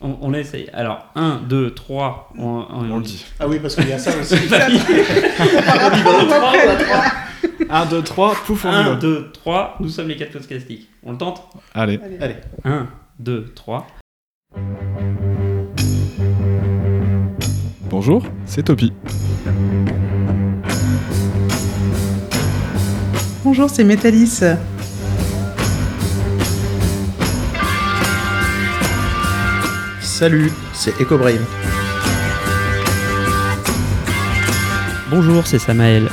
On, on essaye. Alors, 1, 2, 3. On, on- On le dit. Ah oui, parce qu'il y a ça aussi. 1, 2, 3, pouf, on y 1, va. 2, 3. Nous sommes les 4 podcastiques. On le tente Allez. Allez. 1, 2, 3. Bonjour, c'est Topi. Bonjour, c'est Métalis. Salut, c'est EcoBrain. Bonjour, c'est Samaël.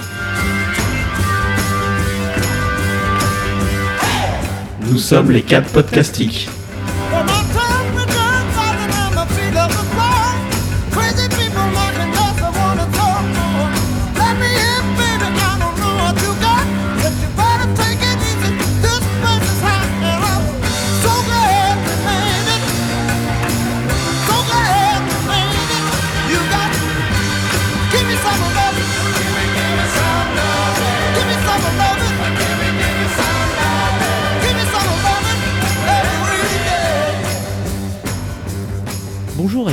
Nous sommes les 4 podcastiques.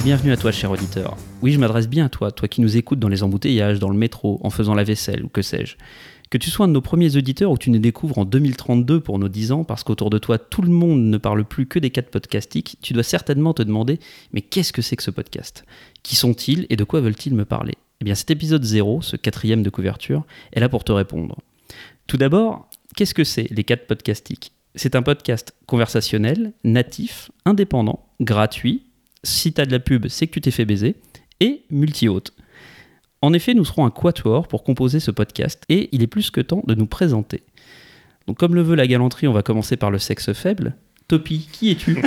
Bienvenue à toi, cher auditeur. Oui, je m'adresse bien à toi, toi qui nous écoutes dans les embouteillages, dans le métro, en faisant la vaisselle ou que sais-je. Que tu sois un de nos premiers auditeurs ou tu nous découvres en 2032 pour nos 10 ans, parce qu'autour de toi tout le monde ne parle plus que des 4 podcastiques, tu dois certainement te demander mais qu'est-ce que c'est que ce podcast? Qui sont-ils et de quoi veulent-ils me parler? Eh bien cet épisode 0, ce quatrième de couverture, est là pour te répondre. Tout d'abord, qu'est-ce que c'est les 4 podcastiques? C'est un podcast conversationnel, natif, indépendant, gratuit, si t'as de la pub, c'est que tu t'es fait baiser, et multi-hôte. En effet, nous serons un quatuor pour composer ce podcast, et il est plus que temps de nous présenter. Donc comme le veut la galanterie, on va commencer par le sexe faible. Topi, qui es-tu?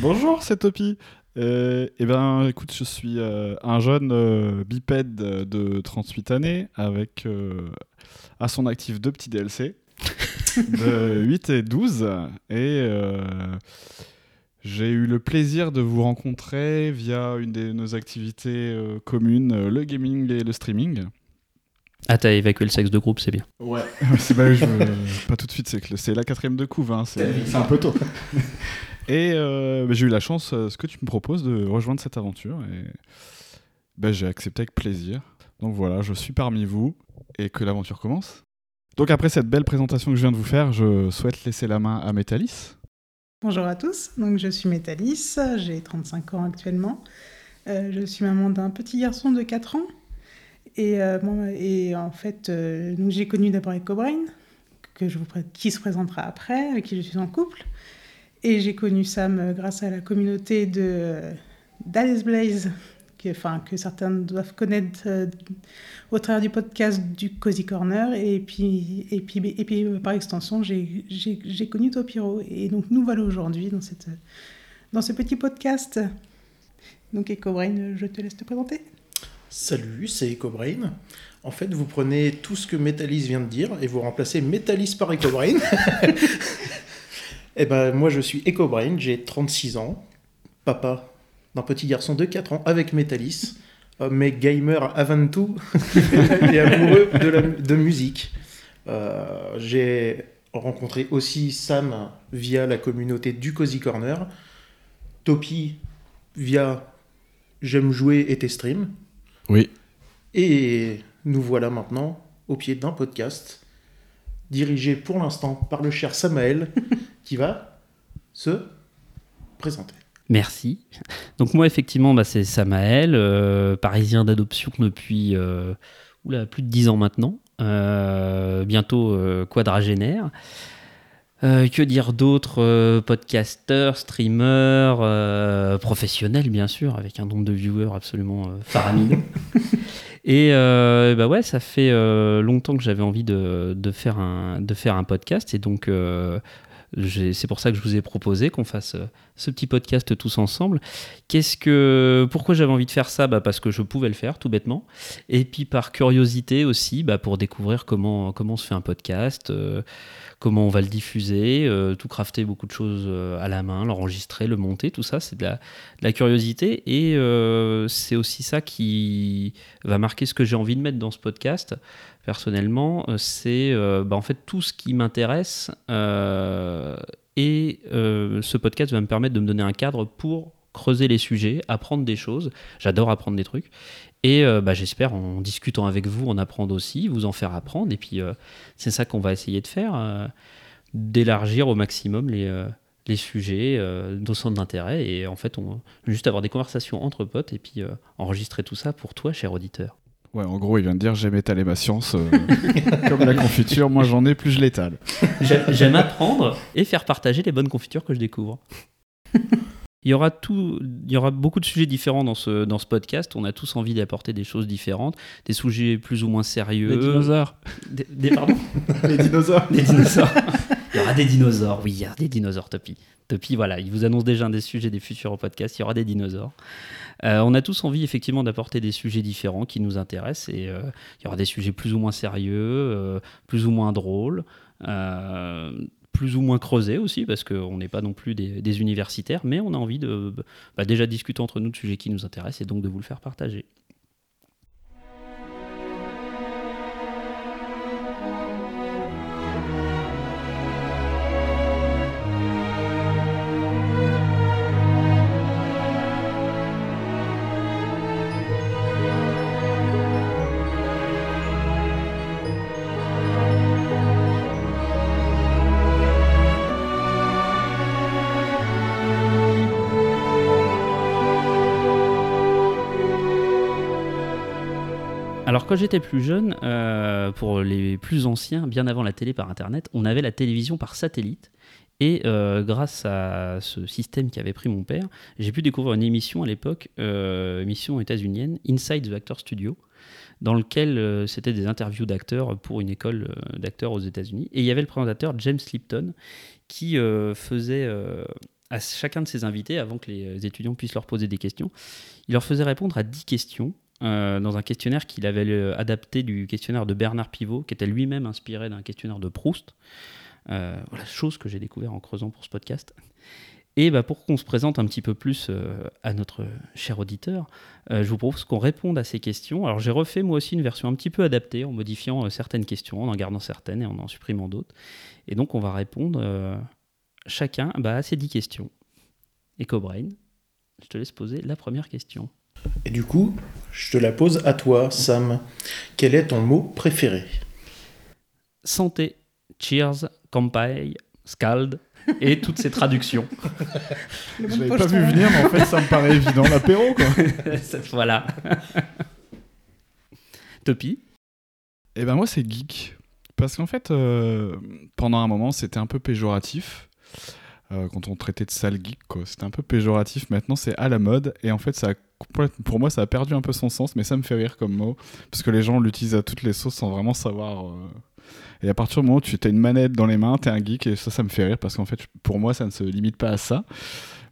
Bonjour, c'est Topi. Euh, eh ben, écoute, je suis euh, un jeune euh, bipède de 38 années avec à son actif deux petits DLC de 8 et 12. Et j'ai eu le plaisir de vous rencontrer via une de nos activités euh, communes, euh, le gaming et le streaming. Ah, t'as évacué le sexe de groupe, c'est bien. Ouais. c'est pas, je veux- pas tout de suite, c'est que le- c'est la quatrième de couve. hein, c'est c'est un peu tôt. Et euh, bah, j'ai eu la chance, euh, ce que tu me proposes, de rejoindre cette aventure. Et bah, j'ai accepté avec plaisir. Donc voilà, je suis parmi vous et que l'aventure commence. Donc après cette belle présentation que je viens de vous faire, je souhaite laisser la main à Métalis. Bonjour à tous, donc je suis Métalis, j'ai 35 ans actuellement. Euh, je suis maman d'un petit garçon de 4 ans. Et, euh, et en fait, euh, j'ai connu d'abord vous pré- qui se présentera après, avec qui je suis en couple. Et j'ai connu Sam grâce à la communauté de d'Alice Blaze, que, enfin, que certains doivent connaître euh, au travers du podcast du Cozy Corner. Et puis, et puis, et puis euh, par extension, j'ai connu Topiro. Et donc nous voilà aujourd'hui dans, dans ce petit podcast. Donc EcoBrain, je te laisse te présenter. Salut, c'est EcoBrain. En fait, vous prenez tout ce que Metalis vient de dire et vous remplacez Metalis par EcoBrain. Et ben, moi, je suis EcoBrain, j'ai 36 ans, papa d'un petit garçon de 4 ans avec Metalis, euh, mais gamer avant tout et amoureux de, la, de musique. Euh, j'ai rencontré aussi Sam via la communauté du Cozy Corner, Topi via J'aime jouer et tes streams. Oui. Et nous voilà maintenant au pied d'un podcast dirigé pour l'instant par le cher Samaël qui va se présenter. Merci. Donc moi, effectivement, bah, c'est Samaël, euh, parisien d'adoption depuis euh, oula, plus de 10 ans maintenant, euh, bientôt quadragénaire. Que dire d'autre Podcasteur, streamer, professionnel bien sûr, avec un nombre de viewers absolument faramineux. Et euh, bah ouais, ça fait euh, longtemps que j'avais envie de, de faire un, de faire un podcast, et donc euh, c'est pour ça que je vous ai proposé qu'on fasse euh, ce petit podcast tous ensemble. Qu'est-ce que, pourquoi j'avais envie de faire ça? Bah Parce que je pouvais le faire, tout bêtement. Et puis par curiosité aussi, bah pour découvrir comment, comment on se fait un podcast, euh, comment on va le diffuser, euh, tout crafter beaucoup de choses à la main, l'enregistrer, le monter, tout ça, c'est de la, la curiosité. Et c'est aussi ça qui va marquer ce que j'ai envie de mettre dans ce podcast. Personnellement, euh, c'est euh, bah, en fait tout ce qui m'intéresse. euh, et ce podcast va me permettre de me donner un cadre pour creuser les sujets, apprendre des choses. J'adore apprendre des trucs. Et bah, j'espère, en discutant avec vous, en apprendre aussi, vous en faire apprendre. Et puis, c'est ça qu'on va essayer de faire, d'élargir au maximum les, les sujets, nos centres d'intérêt. Et en fait, on juste avoir des conversations entre potes et puis enregistrer tout ça pour toi, cher auditeur. Ouais, en gros, il vient de dire j'aime étaler ma science. euh, comme la confiture, moi j'en ai, plus je l'étale. J'aime apprendre et faire partager les bonnes confitures que je découvre. Il y, aura tout, il y aura beaucoup de sujets différents dans ce, dans ce podcast. On a tous envie d'apporter des choses différentes, des sujets plus ou moins sérieux. Les dinosaures. Des, des- pardon Les dinosaures. Des dinosaures. Il y aura des dinosaures, oui, il y aura des dinosaures, Topi. Topi, voilà, il vous annonce déjà un des sujets des futurs podcasts, il y aura des dinosaures. Euh, on a tous envie, effectivement, d'apporter des sujets différents qui nous intéressent, et euh, il y aura des sujets plus ou moins sérieux, euh, plus ou moins drôles, euh, plus ou moins creusés aussi, parce qu'on n'est pas non plus des, universitaires, mais on a envie de bah, déjà discuter entre nous de sujets qui nous intéressent, et donc de vous le faire partager. Quand j'étais plus jeune, euh, pour les plus anciens, bien avant la télé par Internet, on avait la télévision par satellite. Et euh, grâce à ce système qui avait pris mon père, j'ai pu découvrir une émission à l'époque, euh, émission états-unienne, Inside the Actor Studio, dans lequel c'était des interviews d'acteurs pour une école d'acteurs aux États-Unis. Et il y avait le présentateur James Lipton qui faisait à chacun de ses invités, avant que les étudiants puissent leur poser des questions, il leur faisait répondre à 10 questions euh, dans un questionnaire qu'il avait euh, adapté du questionnaire de Bernard Pivot, qui était lui-même inspiré d'un questionnaire de Proust. Euh, voilà, chose que j'ai découvert en creusant pour ce podcast. Et bah, pour qu'on se présente un petit peu plus euh, à notre cher auditeur, je vous propose qu'on réponde à ces questions. Alors j'ai refait moi aussi une version un petit peu adaptée en modifiant certaines questions, en en gardant certaines et en en supprimant d'autres. Et donc on va répondre chacun bah, à ces 10 questions. EcoBrain, je te laisse poser la première question. Et du coup, je te la pose à toi, Sam. Quel est ton mot préféré? Santé, cheers, kampai, scald et toutes ces traductions. Je l'avais pas vu venir, mais en fait, ça me paraît évident. L'apéro, quoi. voilà. Topi? Et ben moi, c'est geek. Parce qu'en fait, euh, pendant un moment, c'était un peu péjoratif. Euh, quand on traitait de sale geek, quoi. C'était un peu péjoratif. Maintenant, c'est à la mode. Et en fait, ça a pour moi, ça a perdu un peu son sens, mais ça me fait rire comme mot. Parce que les gens l'utilisent à toutes les sauces sans vraiment savoir. euh. Et à partir du moment où tu as une manette dans les mains, t'es un geek. Et ça, ça me fait rire. Parce qu'en fait, pour moi, ça ne se limite pas à ça.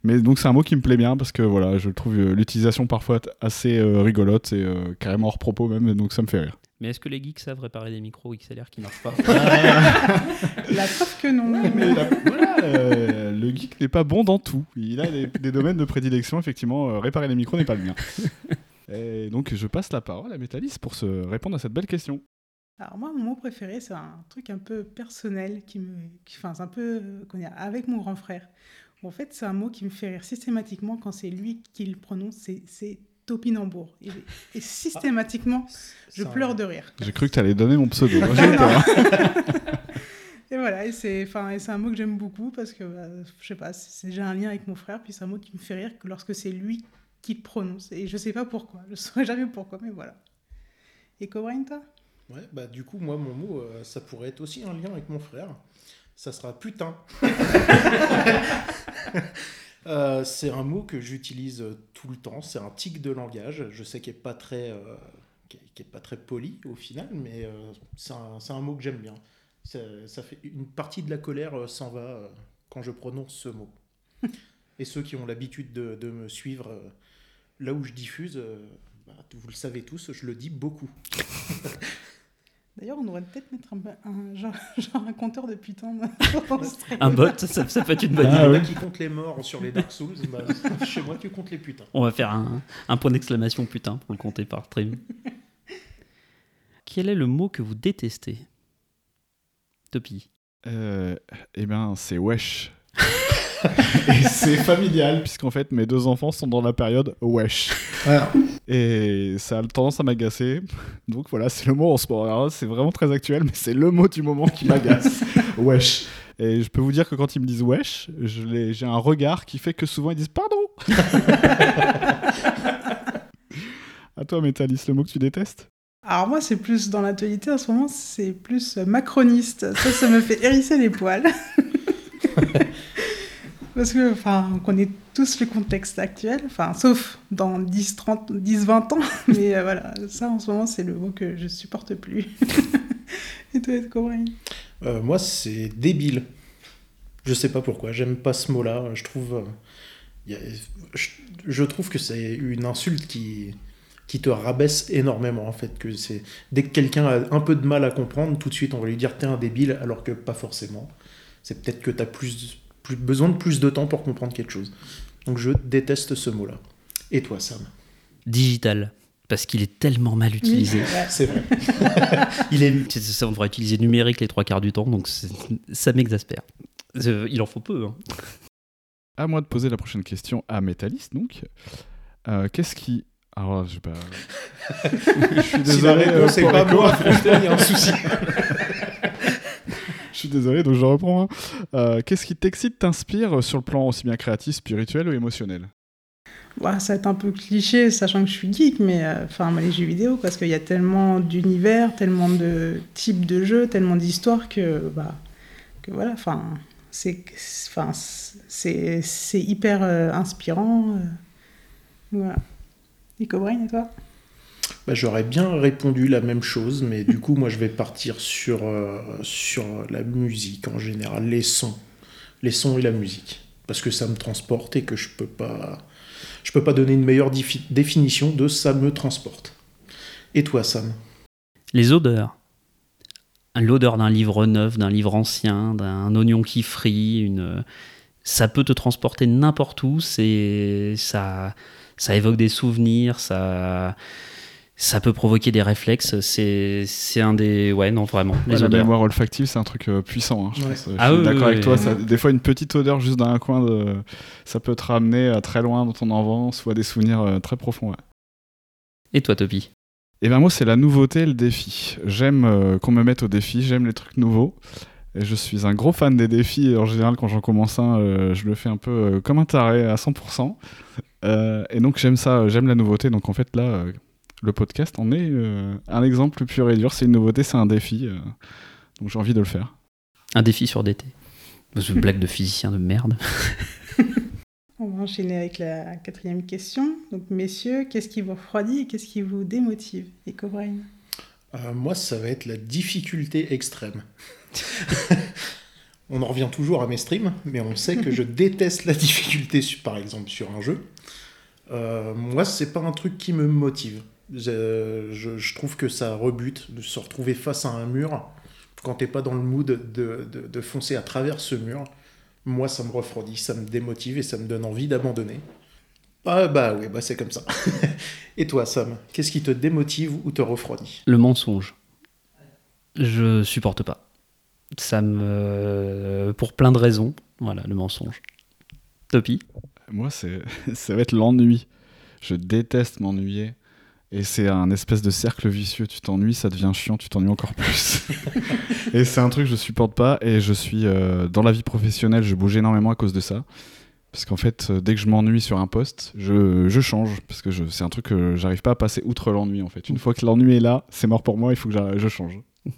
Mais donc, c'est un mot qui me plaît bien. Parce que voilà, je trouve euh, l'utilisation parfois assez euh, rigolote. Et carrément hors propos même. et Donc, ça me fait rire. Mais est-ce que les geeks savent réparer des micros XLR qui marchent pas La preuve que non. Mais la- voilà, euh, le geek n'est pas bon dans tout. Il a des, des domaines de prédilection, effectivement. euh, réparer les micros n'est pas le mien. Et donc, je passe la parole à Métalis pour se répondre à cette belle question. Alors moi, mon mot préféré, c'est un truc un peu personnel, qui me, qui, enfin, c'est un peu euh, comment dire, avec mon grand frère. En fait, c'est un mot qui me fait rire systématiquement quand c'est lui qui le prononce, c'est topinambour. Et, et systématiquement, je pleure de rire. J'ai cru que tu allais donner mon pseudo. Et voilà, et c'est, enfin, et c'est un mot que j'aime beaucoup parce que, bah, je sais pas, c'est, un lien avec mon frère, puis c'est un mot qui me fait rire que lorsque c'est lui qui le prononce. Et je sais pas pourquoi, je saurais jamais pourquoi, mais voilà. Et Cobrain, toi Ouais, bah du coup, moi, mon mot, euh, ça pourrait être aussi un lien avec mon frère. Ça sera putain. Euh, c'est un mot que j'utilise tout le temps. C'est un tic de langage. Je sais qu'il n'est pas très, euh, qui est- qui est pas très poli au final, mais euh, c'est un, mot que j'aime bien. Ça, ça fait une partie de la colère euh, s'en va quand je prononce ce mot. Et ceux qui ont l'habitude de, de me suivre là où je diffuse, bah, vous le savez tous, je le dis beaucoup. D'ailleurs, on devrait peut-être mettre un, un- genre, genre un compteur de putain. Un bot, ça, ça peut être une bonne Ah, idée. Il y en a qui comptent les morts sur les Dark Souls. bah, chez moi, tu comptes les putains. On va faire un, un point d'exclamation putain pour le compter par stream. Quel est le mot que vous détestez? Topi. Euh, eh ben, c'est wesh. et c'est familial, puisqu'en fait, mes deux enfants sont dans la période wesh. Voilà. Et ça a tendance à m'agacer. Donc voilà, c'est le mot en ce moment. C'est vraiment très actuel, mais c'est le mot du moment qui m'agace. wesh. Et je peux vous dire que quand ils me disent wesh, j'ai un regard qui fait que souvent ils disent pardon. à toi, Métalis, le mot que tu détestes? Alors moi, c'est plus dans l'actualité en ce moment, c'est plus macroniste. Ça, ça me fait hérisser les poils. Parce que, enfin, on connaît tous le contexte actuel, enfin, sauf dans 10, 30, 10, 20 ans. Mais euh, voilà, ça, en ce moment, c'est le mot que je supporte plus. Et toi, Corain Euh, moi, c'est débile. Je sais pas pourquoi, j'aime pas ce mot-là. Je trouve, euh, je, trouve que c'est une insulte qui, qui te rabaisse énormément. En fait, que c'est dès que quelqu'un a un peu de mal à comprendre, tout de suite on va lui dire t'es un débile, alors que pas forcément. C'est peut-être que t'as plus, plus besoin de plus de temps pour comprendre quelque chose. Donc je déteste ce mot-là. Et toi, Sam? Digital. Parce qu'il est tellement mal utilisé. C'est vrai. Il est, ça, on devrait utiliser numérique les trois quarts du temps, donc ça m'exaspère. Euh, Il en faut peu. hein. À moi de poser la prochaine question à Métalis, donc. Euh, Qu'est-ce qui. Alors, je sais pas. je suis Si la désolé. euh, est pour pas moi, il y a un souci. Je suis désolé, donc je reprends. hein. Euh, Qu'est-ce qui t'excite, t'inspire sur le plan aussi bien créatif, spirituel ou émotionnel? Bah, ça va être un peu cliché, sachant que je suis geek, mais euh, enfin, les jeux vidéo, parce qu'il y a tellement d'univers, tellement de types de jeux, tellement d'histoires que, bah, que voilà, enfin, c'est, enfin, c'est, hyper euh, inspirant. voilà. Nico Brain, et toi? Bah, J'aurais bien répondu la même chose, mais du coup, moi, je vais partir sur, euh, sur la musique en général, les sons. Les sons et la musique. Parce que ça me transporte et que je peux pas, peux pas donner une meilleure défi- définition de ça me transporte. Et toi, Sam? Les odeurs. L'odeur d'un livre neuf, d'un livre ancien, d'un oignon qui frit, une... ça peut te transporter n'importe où. Ça, ça évoque des souvenirs, ça, ça peut provoquer des réflexes. C'est, c'est un des, ouais, non vraiment. Les Ouais, La mémoire olfactive, c'est un truc euh, puissant. hein, je Ouais. pense. Je Ah suis oui, d'accord oui, avec oui. toi. ça- des fois, une petite odeur juste dans un coin, de, ça peut te ramener à très loin dans ton enfance ou à des souvenirs euh, très profonds. ouais. Et toi, Topi Et ben moi, c'est la nouveauté et le défi. J'aime euh, qu'on me mette au défi, j'aime les trucs nouveaux. Et je suis un gros fan des défis. Et en général, quand j'en commence un, euh, je le fais un peu euh, comme un taré à 100%. Euh, et donc, j'aime ça, euh, j'aime la nouveauté. Donc, en fait, là, euh, le podcast en est euh, un exemple pur et dur. C'est une nouveauté, c'est un défi. euh, donc, j'ai envie de le faire. Un défi sur d'été. C'est une blague de physicien de merde. On va enchaîner avec la quatrième question. Donc, messieurs, qu'est-ce qui vous refroidit et qu'est-ce qui vous démotive? Nico Brain Euh, Moi, ça va être la difficulté extrême. on en revient toujours à mes streams, mais on sait que je déteste la difficulté, par exemple, sur un jeu. Euh, moi, c'est pas un truc qui me motive. Je, je- je trouve que ça rebute de se retrouver face à un mur quand t'es pas dans le mood de, de- de foncer à travers ce mur. Moi, ça me refroidit, ça me démotive et ça me donne envie d'abandonner. Ah bah oui, bah c'est comme ça. et toi, Sam, qu'est-ce qui te démotive ou te refroidit? Le mensonge. Je supporte pas. Ça me. Pour plein de raisons. Voilà, le mensonge. Topi? Moi, c'est, ça va être l'ennui. Je déteste m'ennuyer. Et c'est un espèce de cercle vicieux. Tu t'ennuies, ça devient chiant, tu t'ennuies encore plus. et c'est un truc que je supporte pas. Et je suis euh, dans la vie professionnelle, je bouge énormément à cause de ça. Parce qu'en fait, euh, dès que je m'ennuie sur un poste, je, je change. Parce que c'est un truc que j'arrive pas à passer outre l'ennui. En fait, une fois que l'ennui est là, c'est mort pour moi. Il faut que je change.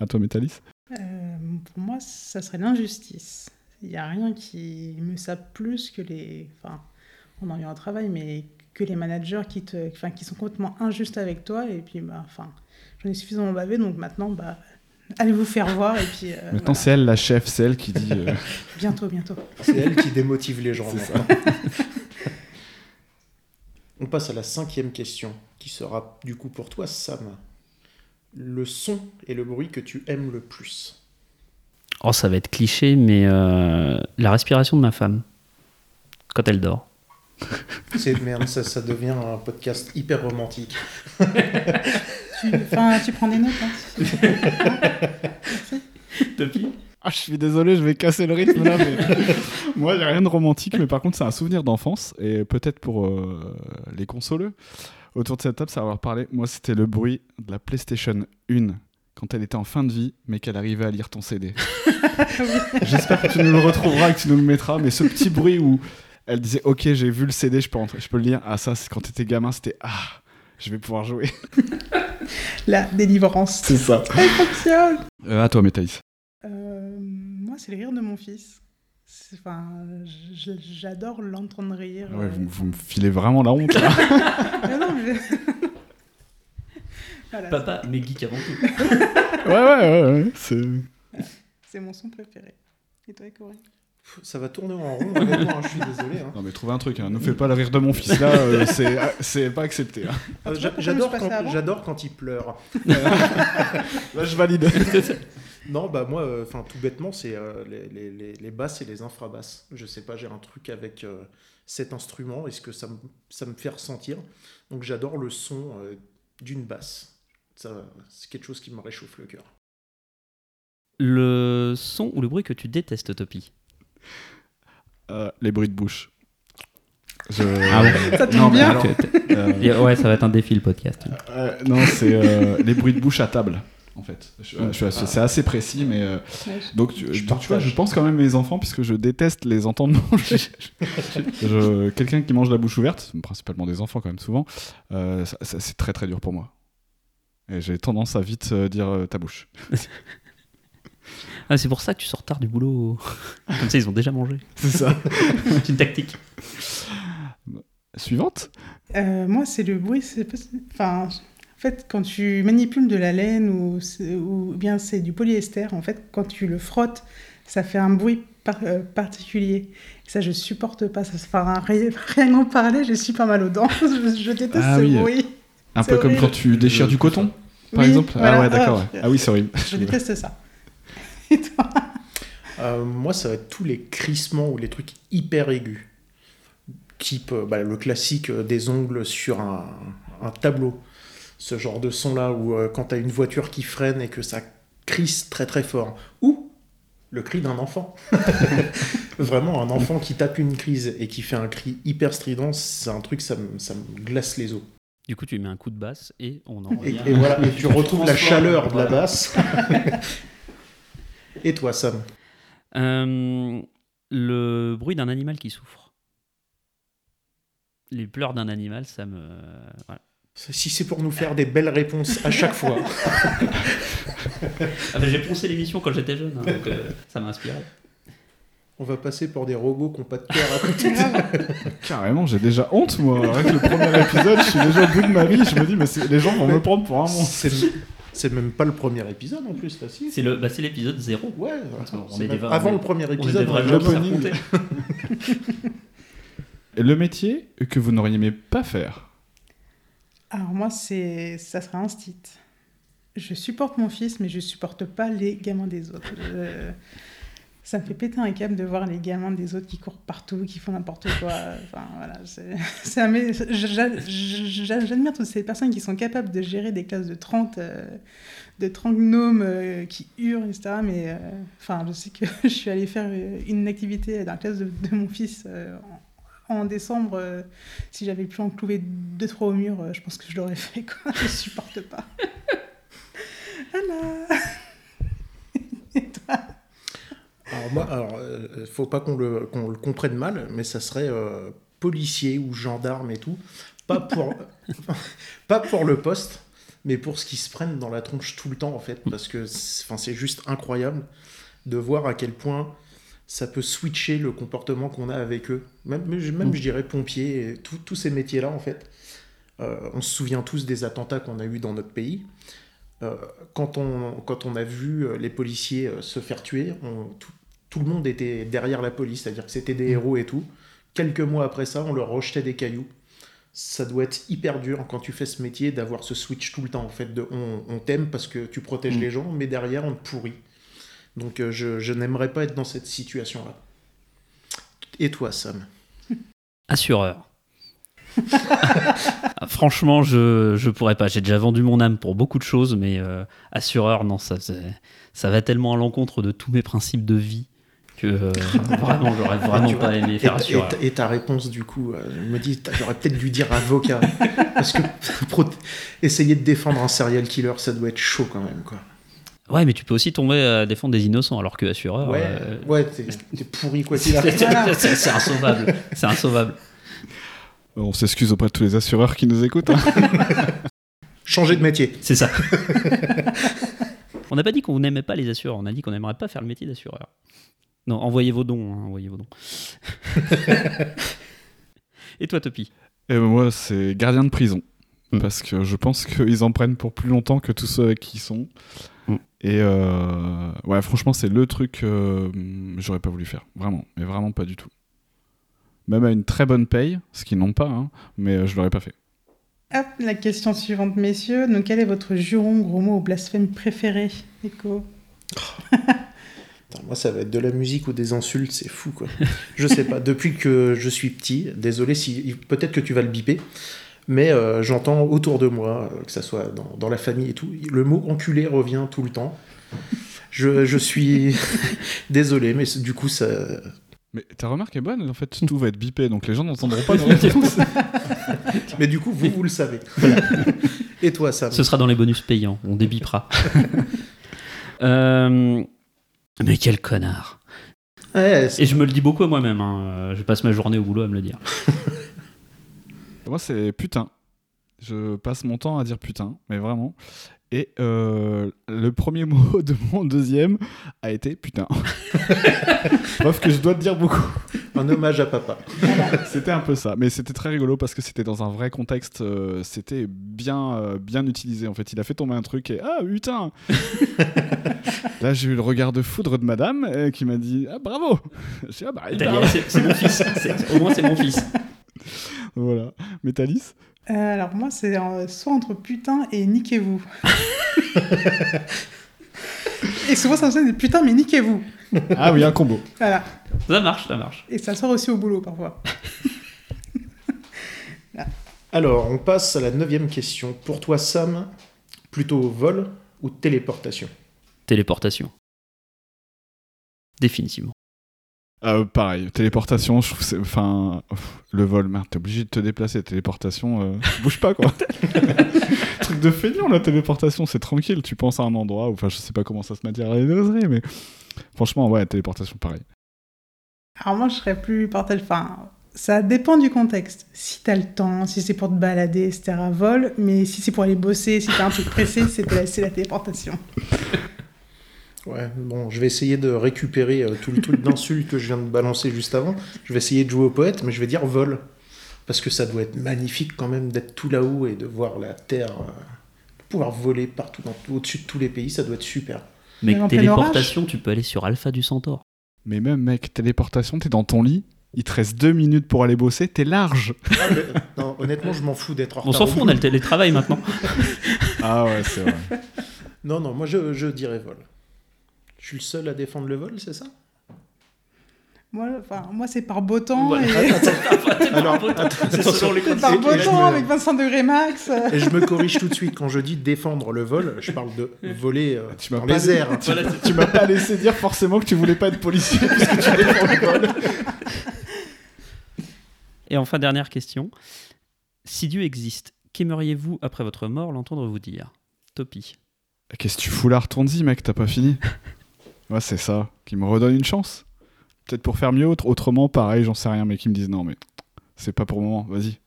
à toi, Métalis. Euh, pour moi, ça serait l'injustice. Il n'y a rien qui me sape plus que les. Enfin, on en vient au travail, mais que les managers qui, te, enfin, qui sont complètement injustes avec toi. Et puis, bah, enfin, j'en ai suffisamment bavé, donc maintenant, bah, allez vous faire voir. Et puis, euh, Maintenant, voilà. c'est elle la chef, c'est elle qui dit. euh, bientôt, bientôt. C'est elle qui démotive les gens. On passe à la cinquième question, qui sera du coup pour toi, Sam. Le son et le bruit que tu aimes le plus. Oh, ça va être cliché, mais euh, la respiration de ma femme. Quand elle dort. C'est merde, ça, ça devient un podcast hyper romantique. Tu Tu, enfin, tu prends des notes. Hein. Ah, je suis désolé, je vais casser le rythme là. Mais... Moi, j'ai rien de romantique, mais par contre, c'est un souvenir d'enfance. Et peut-être pour euh, les consoleux, autour de cette table, ça va leur parler. Moi, c'était le bruit de la PlayStation 1 quand elle était en fin de vie, mais qu'elle arrivait à lire ton CD. J'espère que tu nous le retrouveras et que tu nous le mettras. Mais ce petit bruit où elle disait Ok, j'ai vu le CD, je peux, rentrer, je peux le lire. Ah, ça, c'est quand t'étais gamin, c'était Ah, je vais pouvoir jouer. La délivrance. C'est ça. Elle fonctionne. Euh, à toi, Métaïs. Euh, moi, c'est le rire de mon fils. C'est- Enfin, j'adore l'entendre rire. Ouais, vous, vous me filez vraiment la honte. là. Mais non, mais- Voilà, Papa, mais geek avant tout. ouais, ouais, ouais. ouais. C'est. c'est mon son préféré. Et toi, Corinne? Ça va tourner en rond, hein, je suis désolé. hein. Non mais trouve un truc, hein. ne fais pas le rire de mon fils là, euh, c'est c'est pas accepté. hein. Euh, J'adore quand, avant j'adore quand il pleure. Là je valide. Non, bah moi, euh, enfin tout bêtement, c'est euh, les, les, les, les basses et les infrabasses. Je sais pas, j'ai un truc avec euh, cet instrument et ce que ça me, ça me fait ressentir? Donc j'adore le son euh, d'une basse. C'est quelque chose qui me réchauffe le cœur. Le son ou le bruit que tu détestes, Topi? Euh, les bruits de bouche. Je... Ah bon Ça tombe Non, mais bien. alors, euh, Ouais, ça va être un défi le podcast. euh, non, c'est euh, les bruits de bouche à table. En fait, c'est assez précis, mais euh, Ouais, je- donc tu, Je donc, tu vois, je pense quand même mes enfants puisque je déteste les entendre manger. Quelqu'un qui mange la bouche ouverte, principalement des enfants quand même souvent, euh, c'est très très dur pour moi. Et j'ai tendance à vite euh, dire euh, ta bouche. Ah, c'est pour ça que tu sors tard du boulot. Comme ça, ils ont déjà mangé. C'est ça. C'est une tactique. Suivante. Euh, moi, c'est le bruit. c'est pas- Enfin, en fait, quand tu manipules de la laine ou, bien c'est du polyester, en fait, quand tu le frottes, ça fait un bruit par- euh, particulier. Ça, je supporte pas. Ça, enfin, rien, rien qu'en parler, j'ai super mal aux dents. je, je déteste Ah ce oui. bruit. Un peu comme quand tu déchires du coton, par Oui, exemple. voilà. Ah ouais, d'accord. Ah, ouais. Ah oui, c'est horrible. Je déteste ça. Et toi Euh, moi, ça va être tous les crissements ou les trucs hyper aigus. Type euh, bah, le classique euh, des ongles sur un, un tableau. Ce genre de son-là, où euh, quand t'as une voiture qui freine et que ça crisse très très fort. Ou le cri d'un enfant. Vraiment, un enfant qui tape une crise et qui fait un cri hyper strident, c'est un truc, ça me, ça me glace les os. Du coup, tu mets un coup de basse et on en Et, revient. et voilà, et tu retrouves la chaleur de la basse. et toi, Sam Euh, le bruit d'un animal qui souffre. Les pleurs d'un animal, ça me. voilà. Si c'est pour nous faire des belles réponses à chaque fois. Ah, J'ai poncé l'émission quand j'étais jeune, hein, donc euh, ça m'a inspiré. On va passer pour des robots qui n'ont pas de cœur à côté de Carrément, j'ai déjà honte, moi. Avec le premier épisode, je suis déjà au bout de ma vie. Je me dis, mais les gens vont me prendre pour un monstre. C'est même pas le premier épisode en plus, là, si. C'est le- bah, c'est l'épisode 0. Ouais, On est même avant on est- le premier On est épisode. on. Et le métier que vous n'auriez aimé pas faire Alors moi, c'est ça sera un stit. Je supporte mon fils, mais je supporte pas les gamins des autres. Je- Ça me fait péter un câble de voir les gamins des autres qui courent partout, qui font n'importe quoi. Enfin, voilà, J'admire toutes ces personnes qui sont capables de gérer des classes de 30, euh, de 30 gnomes euh, qui hurlent, etc. Mais euh, enfin, je sais que je suis allée faire une activité dans la classe de, mon fils en, décembre. si j'avais pu en clouer deux, trois au mur, je pense que je l'aurais fait. Quoi. Je supporte pas. voilà. Et toi? Alors moi, alors, euh, faut pas qu'on le, qu'on le comprenne mal, mais ça serait euh, policier ou gendarme et tout. Pas pour, pas pour le poste, mais pour ce qu'ils se prennent dans la tronche tout le temps, en fait. Parce que c'est juste incroyable de voir à quel point ça peut switcher le comportement qu'on a avec eux. Même, même je dirais pompier, tous ces métiers-là, en fait. Euh, on se souvient tous des attentats qu'on a eus dans notre pays. Euh, quand, on, quand on a vu euh, les policiers euh, se faire tuer, on- tout le monde était derrière la police, c'est-à-dire que c'était des héros et tout. Quelques mois après ça, on leur rejetait des cailloux. Ça doit être hyper dur quand tu fais ce métier d'avoir ce switch tout le temps. En fait, de on, on t'aime parce que tu protèges Mm. les gens, mais derrière on te pourrit. Donc euh, je, je n'aimerais pas être dans cette situation-là. Et toi, Sam? Assureur. Ah, Franchement, je, je pourrais pas. J'ai déjà vendu mon âme pour beaucoup de choses, mais euh, assureur, non, ça, ça va tellement à l'encontre de tous mes principes de vie que euh, vraiment, j'aurais vraiment pas aimé et, faire et et ta réponse, du coup, euh, je me dis, j'aurais peut-être dû dire avocat. parce que essayer de défendre un serial killer, ça doit être chaud quand même, quoi. Ouais, mais tu peux aussi tomber à défendre des innocents, alors que assureur. Ouais, euh, ouais t'es pourri, quoi qu'il arrive. c'est insauvable. C'est insauvable. On s'excuse auprès de tous les assureurs qui nous écoutent. hein. Changer de métier. C'est ça. on n'a pas dit qu'on n'aimait pas les assureurs, on a dit qu'on n'aimerait pas faire le métier d'assureur. Non, envoyez vos dons, hein, envoyez vos dons. Et toi, Topi? Et ben moi, c'est gardien de prison. Mm. Parce que je pense qu'ils en prennent pour plus longtemps que tous ceux avec qui ils sont. Mm. Et euh, ouais, franchement, c'est le truc que hum, j'aurais pas voulu faire. Vraiment. Mais vraiment pas du tout. Même à une très bonne paye, ce qu'ils n'ont pas, hein, mais euh, je l'aurais pas fait. Hop, la question suivante, messieurs. Donc, quel est votre juron, gros mot ou blasphème préféré, Nico? Putain, moi, ça va être de la musique ou des insultes, c'est fou, quoi. Je sais pas. Depuis que je suis petit, désolé si peut-être que tu vas le biper, mais euh, j'entends autour de moi, euh, que ça soit dans, dans la famille et tout, le mot enculé revient tout le temps. Je, je suis désolé, mais du coup, ça. Mais ta remarque est bonne, en fait, tout va être bipé, donc les gens n'entendront pas nos réponses. Mais du coup, vous, vous le savez. Et toi, Sam? Ce sera dans les bonus payants, on débipera. Euh, Mais quel connard Ouais, Et je me le dis beaucoup à moi-même, hein. Je passe ma journée au boulot à me le dire. Moi, c'est putain. Je passe mon temps à dire putain, mais vraiment. Et euh, le premier mot de mon deuxième a été putain. Preuve que je dois te dire beaucoup. Un hommage à papa. C'était un peu ça, mais c'était très rigolo parce que c'était dans un vrai contexte. euh, c'était bien, euh, bien utilisé en fait. Il a fait tomber un truc et ah putain. Là, j'ai eu le regard de foudre de madame euh, qui m'a dit ah bravo. J'ai dit, ah bah. C'est mon fils. Au moins, c'est mon fils. Voilà. Métalis. Euh, Alors, moi, c'est euh, soit entre putain et niquez-vous. Et souvent, ça me sonne des putain, mais niquez-vous. Ah oui, un combo. Voilà. Ça marche, ça marche. Et ça sort aussi au boulot parfois. Alors, on passe à la neuvième question. Pour toi, Sam, plutôt vol ou téléportation? Téléportation. Définitivement. Euh, pareil, téléportation, je trouve que c'est. Enfin, le vol, merde, t'es obligé de te déplacer. Téléportation, euh, bouge pas quoi. Truc de feignant la téléportation, c'est tranquille. Tu penses à un endroit, ou enfin, je sais pas comment ça se matérialiserait, mais franchement, ouais, téléportation, pareil. Alors, moi, je serais plus partage. Enfin, ça dépend du contexte. Si t'as le temps, si c'est pour te balader, etc., vol. Mais si c'est pour aller bosser, si t'as un truc pressé, c'est la, c'est la téléportation. Ouais, bon, je vais essayer de récupérer euh, tout le truc d'insultes que je viens de balancer juste avant. Je vais essayer de jouer au poète, mais je vais dire vol. Parce que ça doit être magnifique quand même d'être tout là-haut et de voir la Terre, euh, pouvoir voler partout, au-dessus de tous les pays, ça doit être super. Mais téléportation, tu peux aller sur Alpha du Centaure. Mais même, mec, téléportation, t'es dans ton lit, il te reste deux minutes pour aller bosser, t'es large. Ah, mais- non, honnêtement, je m'en fous d'être en On s'en fout, on a le télétravail maintenant. Ah ouais, c'est vrai. Non, non, moi je, je dirais vol. Je suis le seul à défendre le vol, c'est ça? Moi, enfin, moi c'est par beau temps. Voilà. Et... C'est selon les C'est par beau temps me- avec 25 degrés max. Et je me corrige tout de suite. Quand je dis défendre le vol, je parle de voler euh, Tu m'as dans pas les airs. Tu, tu m'as pas laissé dire forcément que tu voulais pas être policier parce que tu défends le vol. Et enfin, dernière question. Si Dieu existe, qu'aimeriez-vous après votre mort l'entendre vous dire? Topi. Qu'est-ce que tu fous là? Retourne-y, mec, t'as pas fini. Ouais, c'est ça, qui me redonne une chance. Peut-être pour faire mieux, autre- autrement, pareil, j'en sais rien, mais qui me disent non, mais c'est pas pour le moment, vas-y.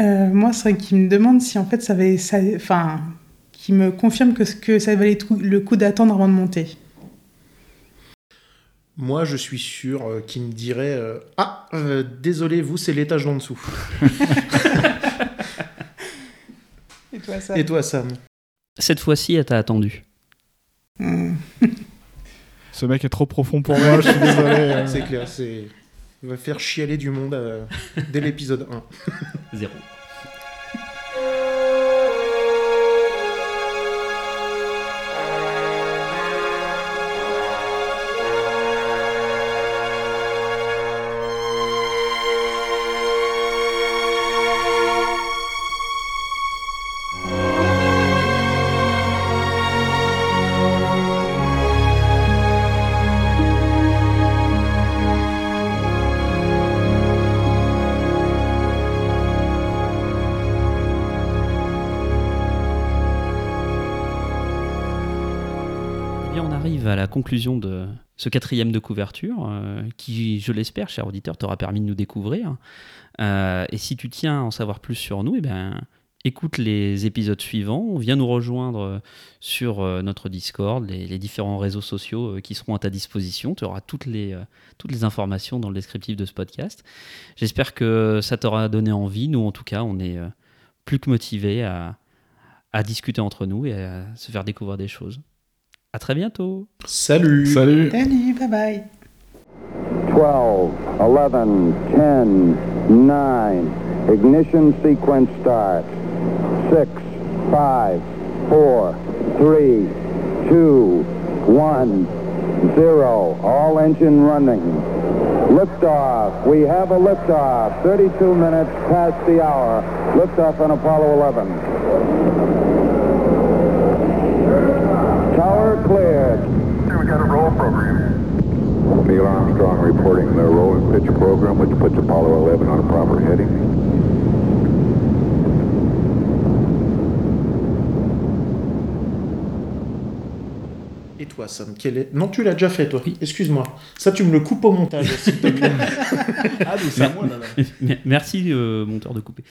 Euh, moi, c'est vrai qu'il me demande si en fait ça va. Ça, enfin, qui me confirme que, que ça valait le coup d'attendre avant de monter. Moi, je suis sûr euh, qu'il me dirait euh, Ah, euh, désolé, vous, c'est l'étage d'en dessous. Et toi, ça Et toi, Sam? Cette fois-ci, elle t'a attendu. Hmm. Ce mec est trop profond pour moi, je suis désolé. euh. C'est clair, c'est. Il va faire chialer du monde euh, dès l'épisode 1. Zéro. La conclusion de ce quatrième de couverture, euh, qui, je l'espère, cher auditeur, t'aura permis de nous découvrir. Euh, et si tu tiens à en savoir plus sur nous, eh ben, écoute les épisodes suivants, viens nous rejoindre euh, sur notre Discord, les, différents réseaux sociaux qui seront à ta disposition. Tu auras toutes les, toutes les informations dans le descriptif de ce podcast. J'espère que ça t'aura donné envie. Nous, en tout cas, on est plus que motivés à, à discuter entre nous et à se faire découvrir des choses. À très bientôt. Salut Salut Salut, bye bye. 12, 11, 10, 9. Ignition sequence start. 6, 5, 4, 3, 2, 1, 0. All engine running. Liftoff. We have a liftoff. 32 minutes past the hour. Liftoff on Apollo 11. Tower cleared. We got a roll program. Neil Armstrong reporting the roll and pitch program, which puts Apollo 11 on a proper heading. Et toi, Sam, quel est... Non, tu l'as déjà fait, toi. Excuse-moi. Ça, tu me le coupes au montage, s'il te plaît. Ah, donc c'est à moi là, là. Merci, euh, monteur de couper.